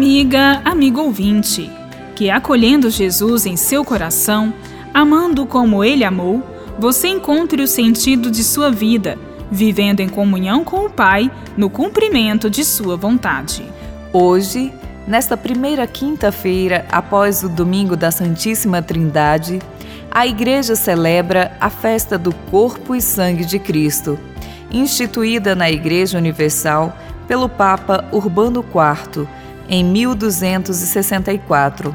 Amiga, amigo ouvinte, que acolhendo Jesus em seu coração, amando como ele amou, você encontre o sentido de sua vida, vivendo em comunhão com o Pai no cumprimento de sua vontade. Hoje, nesta primeira quinta-feira após o domingo da Santíssima Trindade, a Igreja celebra a festa do Corpo e Sangue de Cristo, instituída na Igreja Universal pelo Papa Urbano IV em 1264.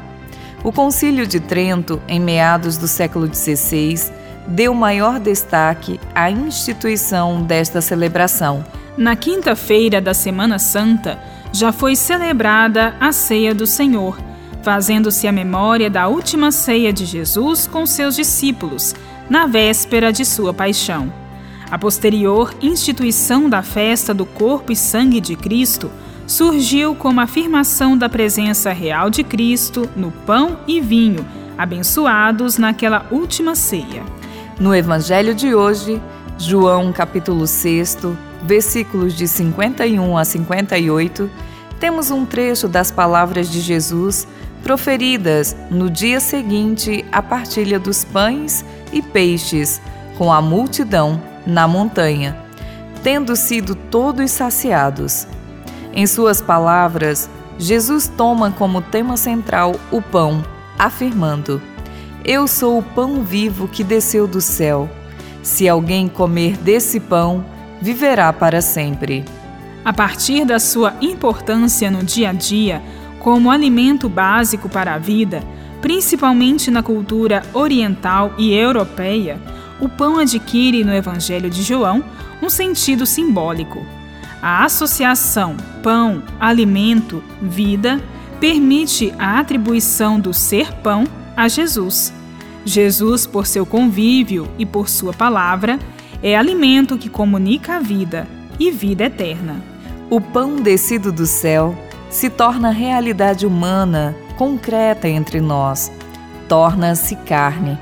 O Concílio de Trento, em meados do século XVI, deu maior destaque à instituição desta celebração. Na quinta-feira da Semana Santa, já foi celebrada a Ceia do Senhor, fazendo-se a memória da última ceia de Jesus com seus discípulos, na véspera de sua paixão. A posterior instituição da festa do corpo e sangue de Cristo surgiu como afirmação da presença real de Cristo no pão e vinho, abençoados naquela última ceia. No Evangelho de hoje, João capítulo 6, versículos de 51 a 58, temos um trecho das palavras de Jesus proferidas no dia seguinte à partilha dos pães e peixes com a multidão na montanha, tendo sido todos saciados. Em suas palavras, Jesus toma como tema central o pão, afirmando: Eu sou o pão vivo que desceu do céu. Se alguém comer desse pão, viverá para sempre. A partir da sua importância no dia a dia, como alimento básico para a vida, principalmente na cultura oriental e europeia, o pão adquire no Evangelho de João um sentido simbólico. A associação pão, alimento, vida permite a atribuição do ser pão a Jesus. Jesus, por seu convívio e por sua palavra, é alimento que comunica a vida e vida eterna. O pão descido do céu se torna realidade humana, concreta entre nós, torna-se carne.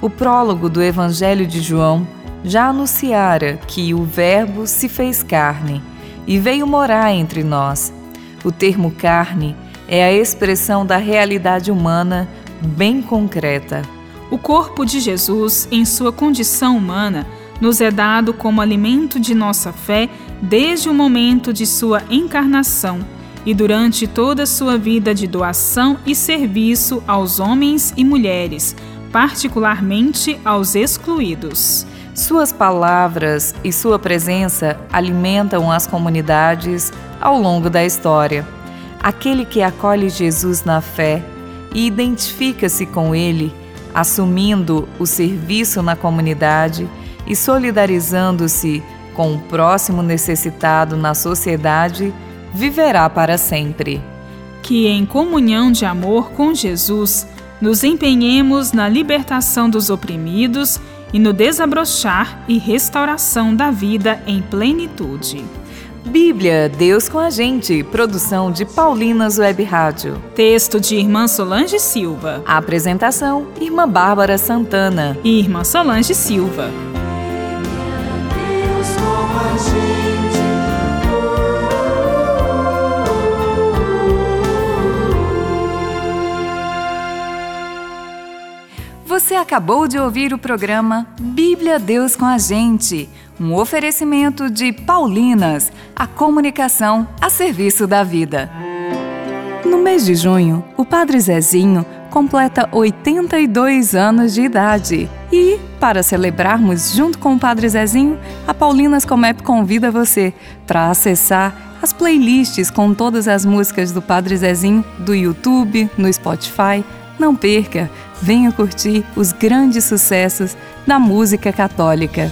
O prólogo do Evangelho de João já anunciara que o Verbo se fez carne e veio morar entre nós. O termo carne é a expressão da realidade humana bem concreta. O corpo de Jesus, em sua condição humana, nos é dado como alimento de nossa fé desde o momento de sua encarnação e durante toda a sua vida de doação e serviço aos homens e mulheres, particularmente aos excluídos. Suas palavras e sua presença alimentam as comunidades ao longo da história. Aquele que acolhe Jesus na fé e identifica-se com ele, assumindo o serviço na comunidade e solidarizando-se com o próximo necessitado na sociedade, viverá para sempre. Que, em comunhão de amor com Jesus, nos empenhemos na libertação dos oprimidos e no desabrochar e restauração da vida em plenitude. Bíblia, Deus com a gente. Produção de Paulinas Web Rádio. Texto de Irmã Solange Silva. apresentação: Irmã Bárbara Santana e Irmã Solange Silva. Deus com a gente. Você acabou de ouvir o programa Bíblia Deus com a gente, um oferecimento de Paulinas, a comunicação a serviço da vida. No mês de junho, o Padre Zezinho completa 82 anos de idade. E, para celebrarmos junto com o Padre Zezinho, a Paulinas Comep convida você para acessar as playlists com todas as músicas do Padre Zezinho do YouTube, no Spotify. Não perca! Venha curtir os grandes sucessos da música católica.